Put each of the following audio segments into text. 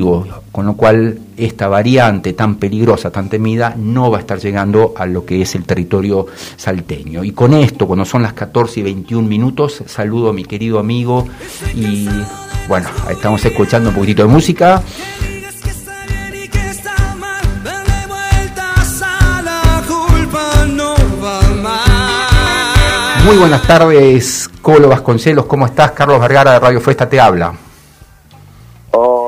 con lo cual esta variante tan peligrosa, tan temida, no va a estar llegando a lo que es el territorio salteño. Y con esto, cuando son las 14 y 21 minutos, saludo a mi querido amigo y bueno, estamos escuchando un poquitito de música. Muy buenas tardes, Colo Vasconcelos, ¿cómo estás? Carlos Vergara de Radio Festa te habla.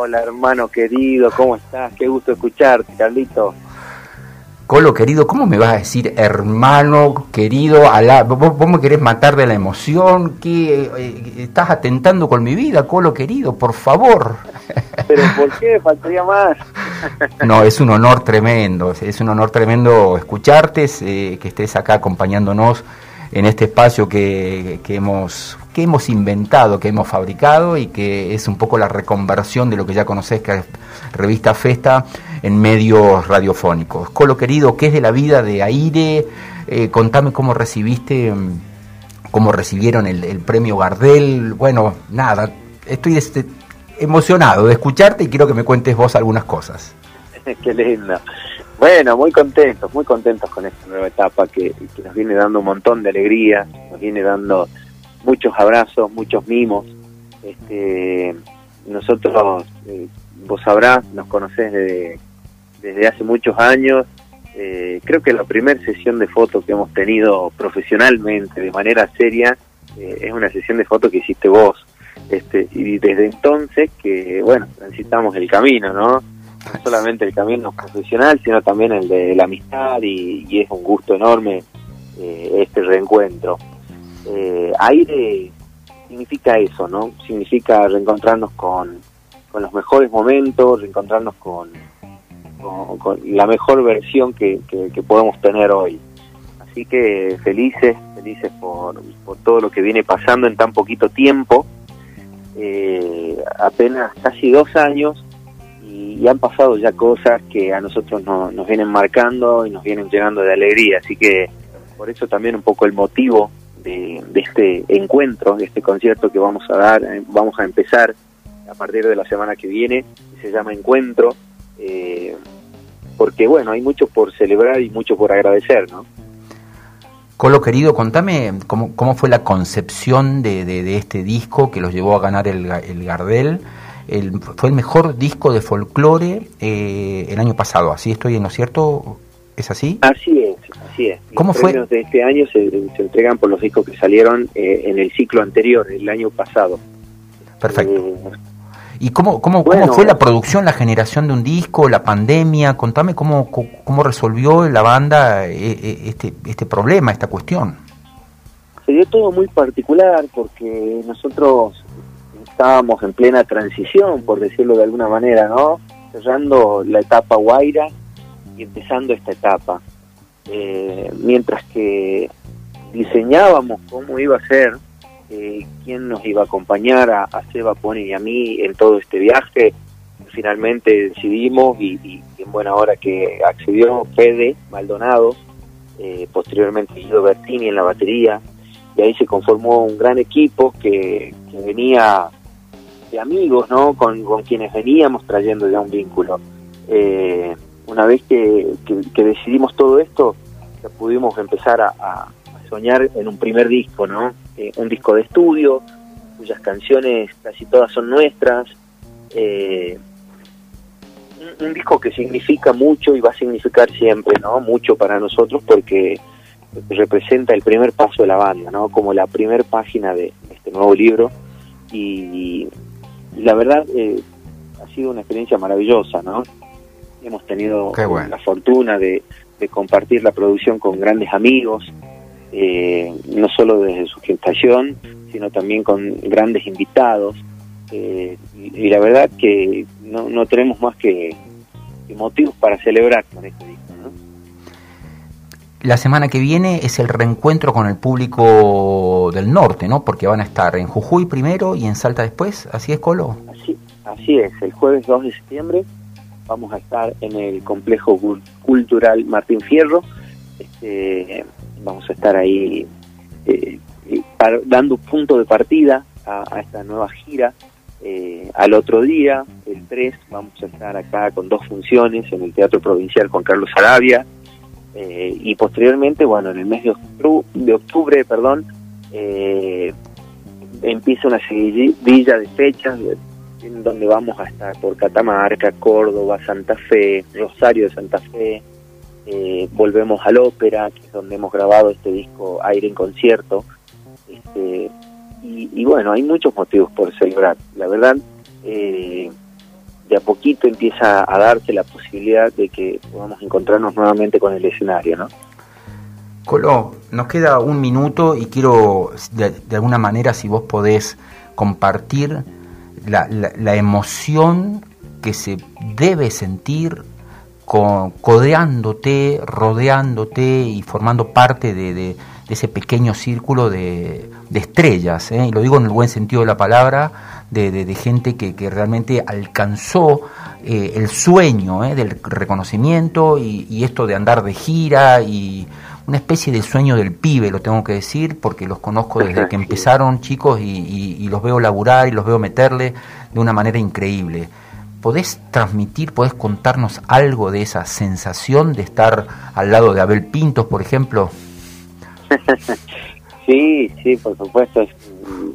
Hola hermano querido, ¿cómo estás? Qué gusto escucharte, Carlito. Colo querido, ¿cómo me vas a decir hermano querido? A ¿vos, me querés matar de la emoción? ¿Qué, eh, estás atentando con mi vida, Colo querido? Por favor. ¿Pero por qué? Faltaría más. no, es un honor tremendo, es un honor tremendo escucharte, eh, que estés acá acompañándonos en este espacio que, que, hemos, que hemos inventado, que hemos fabricado y que es un poco la reconversión de lo que ya conocés, que es Revista Festa, en medios radiofónicos. Colo querido, ¿qué es de la vida de Aire? Eh, contame cómo recibiste, cómo recibieron el, premio Gardel. Bueno, nada, estoy este, emocionado de escucharte y quiero que me cuentes vos algunas cosas. Qué lindo. Bueno, muy contentos, muy contentos con esta nueva etapa que, nos viene dando un montón de alegría, nos viene dando muchos abrazos, muchos mimos. Este, nosotros, eh, vos sabrás, nos conocés desde, desde hace muchos años. Eh, creo que la primera sesión de fotos que hemos tenido profesionalmente, de manera seria, eh, es una sesión de fotos que hiciste vos. Este, y desde entonces que, bueno, transitamos el camino, ¿no? No solamente el camino profesional, sino también el de la amistad y, es un gusto enorme eh, este reencuentro. Eh, aire significa eso, ¿no? Significa reencontrarnos con, con los mejores momentos, reencontrarnos con, con, la mejor versión que, que, podemos tener hoy. Así que felices, felices por, por todo lo que viene pasando en tan poquito tiempo. Eh, apenas casi dos años y, han pasado ya cosas que a nosotros nos vienen marcando y nos vienen llenando de alegría, así que por eso también un poco el motivo de, este encuentro, de este concierto que vamos a dar, eh, vamos a empezar a partir de la semana que viene, se llama Encuentro, eh, porque bueno, hay mucho por celebrar y mucho por agradecer, ¿no? Colo querido, contame cómo, cómo fue la concepción de, de, este disco que los llevó a ganar el, el Gardel fue el mejor disco de folclore eh, el año pasado. ¿Así estoy en lo cierto? ¿Es así? Así es, así es. ¿Cómo los fue? premios de este año se, entregan por los discos que salieron eh, en el ciclo anterior, el año pasado. Perfecto. Eh, ¿Y cómo, cómo, cómo fue la producción, la generación de un disco, la pandemia? Contame cómo, cómo resolvió la banda este, este problema, esta cuestión. Se dio todo muy particular porque nosotros estábamos en plena transición, por decirlo de alguna manera, ¿no? Cerrando la etapa Guaira y empezando esta etapa. Eh, mientras que diseñábamos cómo iba a ser, eh, quién nos iba a acompañar a, Seba Pony y a mí en todo este viaje, finalmente decidimos y, en buena hora que accedió Fede Maldonado, eh, posteriormente Guido Bertini en la batería, y ahí se conformó un gran equipo que, que venía de amigos, ¿no? Con, quienes veníamos trayendo ya un vínculo. Eh, una vez que, decidimos todo esto, ya pudimos empezar a, soñar en un primer disco, ¿no? Eh, un disco de estudio, cuyas canciones casi todas son nuestras. Eh, un, disco que significa mucho y va a significar siempre, ¿no? Mucho para nosotros porque representa el primer paso de la banda, ¿no? Como la primera página de este nuevo libro y, la verdad eh, ha sido una experiencia maravillosa, ¿no? Hemos tenido la fortuna de, compartir la producción con grandes amigos, eh, no solo desde su gestación, sino también con grandes invitados. Eh, y, la verdad que no, no tenemos más que, motivos para celebrar con este. La semana que viene es el reencuentro con el público del norte, ¿no? Porque van a estar en Jujuy primero y en Salta después. ¿Así es, Colo? Así, así es. El jueves 2 de septiembre vamos a estar en el complejo cultural Martín Fierro. Este, vamos a estar ahí eh, dando punto de partida a, esta nueva gira Eh, al otro día, el 3, vamos a estar acá con dos funciones en el Teatro Provincial Juan Carlos Arabia eh, y posteriormente, bueno, en el mes de octubre, de octubre perdón, eh, empieza una seguidilla de fechas en donde vamos a estar por Catamarca, Córdoba, Santa Fe, Rosario de Santa Fe, volvemos al ópera, que es donde hemos grabado este disco Aire en Concierto, este, y, bueno, hay muchos motivos por celebrar. La verdad, eh, de a poquito empieza a darse la posibilidad de que podamos encontrarnos nuevamente con el escenario, ¿no? Colo, nos queda un minuto y quiero, de, alguna manera, si vos podés compartir la, la, emoción que se debe sentir con, codeándote, rodeándote y formando parte de ese pequeño círculo de, estrellas, ¿eh? y lo digo en el buen sentido de la palabra, de, gente que, realmente alcanzó eh, el sueño ¿eh? del reconocimiento y, esto de andar de gira y una especie de sueño del pibe, lo tengo que decir, porque los conozco desde que empezaron chicos y, y los veo laburar y los veo meterle de una manera increíble. ¿Podés transmitir, podés contarnos algo de esa sensación de estar al lado de Abel Pintos, por ejemplo? sí, sí, por supuesto, es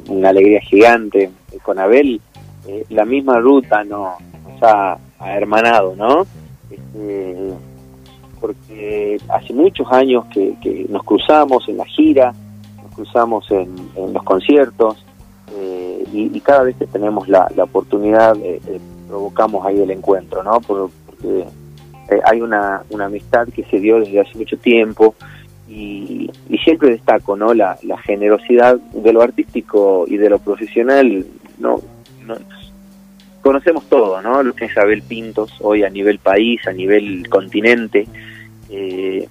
una alegría gigante. Con Abel, eh, la misma ruta nos, ha, hermanado, ¿no? Este, porque hace muchos años que, nos cruzamos en la gira, nos cruzamos en, los conciertos, eh, y, cada vez que tenemos la, oportunidad eh, provocamos ahí el encuentro, ¿no? porque hay una, una amistad que se dio desde hace mucho tiempo y, siempre destaco no la, generosidad de lo artístico y de lo profesional no, conocemos todo no lo que es Abel Pintos hoy a nivel país a nivel continente eh,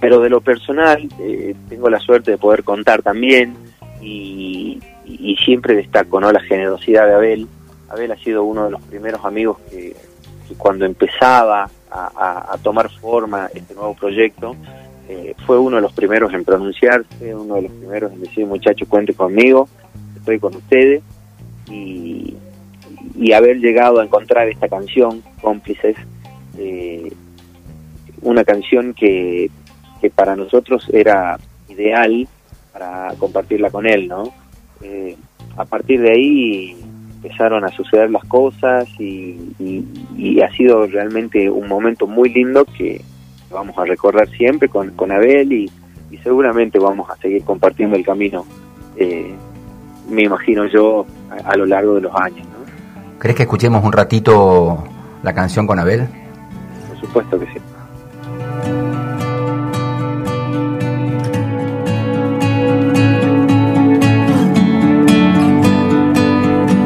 pero de lo personal eh, tengo la suerte de poder contar también y, siempre destaco no la generosidad de Abel. Abel ha sido uno de los primeros amigos que, cuando empezaba a, a tomar forma este nuevo proyecto eh, fue uno de los primeros en pronunciarse, uno de los primeros en decir, muchachos, cuente conmigo, estoy con ustedes, y, haber llegado a encontrar esta canción, Cómplices, eh, una canción que, que para nosotros era ideal para compartirla con él, ¿no? Eh, a partir de ahí empezaron a suceder las cosas y ha sido realmente un momento muy lindo que, vamos a recorrer siempre con, con Abel y, seguramente vamos a seguir compartiendo el camino, eh, me imagino yo, a, lo largo de los años. ¿no? ¿Crees que escuchemos un ratito la canción con Abel? Por supuesto que sí.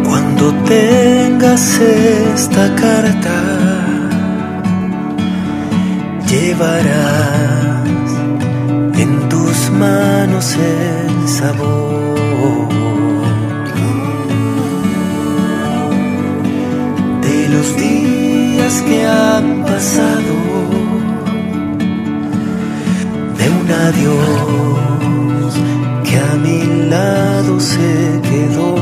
Cuando tengas esta carta llevarás en tus manos el sabor los días que han pasado, de un adiós que a mi lado se quedó.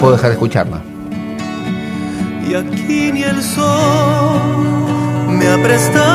puedo dejar de escucharla. Y aquí ni el sol me ha prestado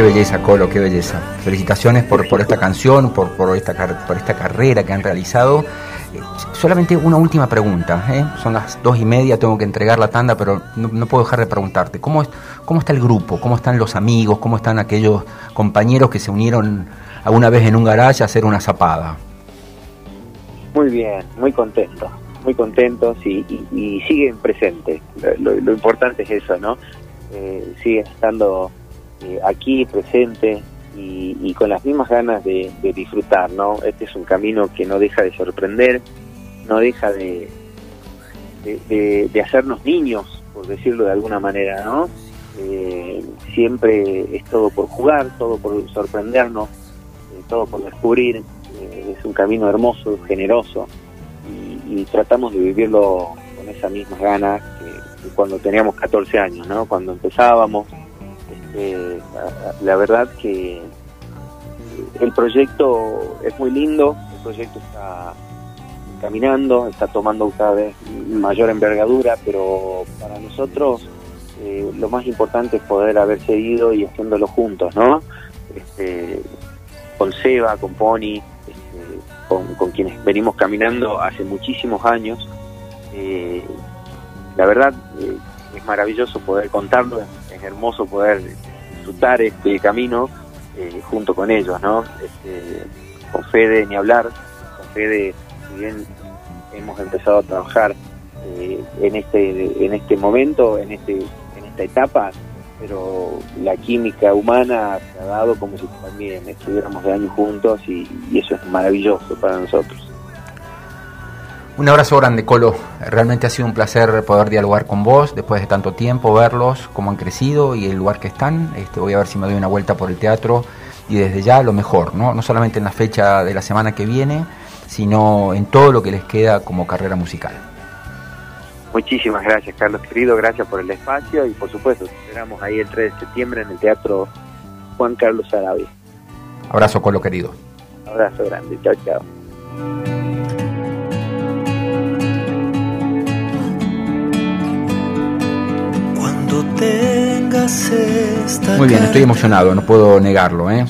Qué belleza, Colo, qué belleza. Felicitaciones por, por esta canción, por, por, esta, por esta carrera que han realizado. Eh, solamente una última pregunta. ¿eh? Son las dos y media, tengo que entregar la tanda, pero no, puedo dejar de preguntarte. ¿Cómo, es, ¿Cómo está el grupo? ¿Cómo están los amigos? ¿Cómo están aquellos compañeros que se unieron alguna vez en un garaje a hacer una zapada? Muy bien, muy contentos, muy contentos y, siguen presentes. Lo, importante es eso, ¿no? Eh, siguen estando eh, aquí presente y, con las mismas ganas de, disfrutar, ¿no? Este es un camino que no deja de sorprender, no deja de, de, hacernos niños, por decirlo de alguna manera, ¿no? Eh, siempre es todo por jugar, todo por sorprendernos, eh, todo por descubrir. Es un camino hermoso, generoso, y, tratamos de vivirlo con esa misma ganas que, cuando teníamos 14 años, ¿no? Cuando empezábamos. Este, la verdad que el proyecto es muy lindo, el proyecto está caminando, está tomando cada vez mayor envergadura, pero para nosotros eh, lo más importante es poder haber seguido y haciéndolo juntos, ¿no? Este, con Seba, con Pony, este, con, quienes venimos caminando hace muchísimos años. Eh, la verdad eh, es maravilloso poder contarlo, es hermoso poder disfrutar este camino junto con ellos, ¿no? Este, con Fede ni hablar, con Fede si bien hemos empezado a trabajar eh, en este en este momento, en este en esta etapa, pero la química humana se ha dado como si también estuviéramos de años juntos y, eso es maravilloso para nosotros. Un abrazo grande, Colo. Realmente ha sido un placer poder dialogar con vos después de tanto tiempo, verlos, cómo han crecido y el lugar que están. Este, voy a ver si me doy una vuelta por el teatro y desde ya lo mejor, ¿no? No solamente en la fecha de la semana que viene, sino en todo lo que les queda como carrera musical. Muchísimas gracias, Carlos querido, gracias por el espacio y por supuesto, esperamos ahí el 3 de septiembre en el Teatro Juan Carlos Arabia. Abrazo, Colo querido. Abrazo grande, chao, chao. Muy bien, estoy emocionado, no puedo negarlo, ¿eh?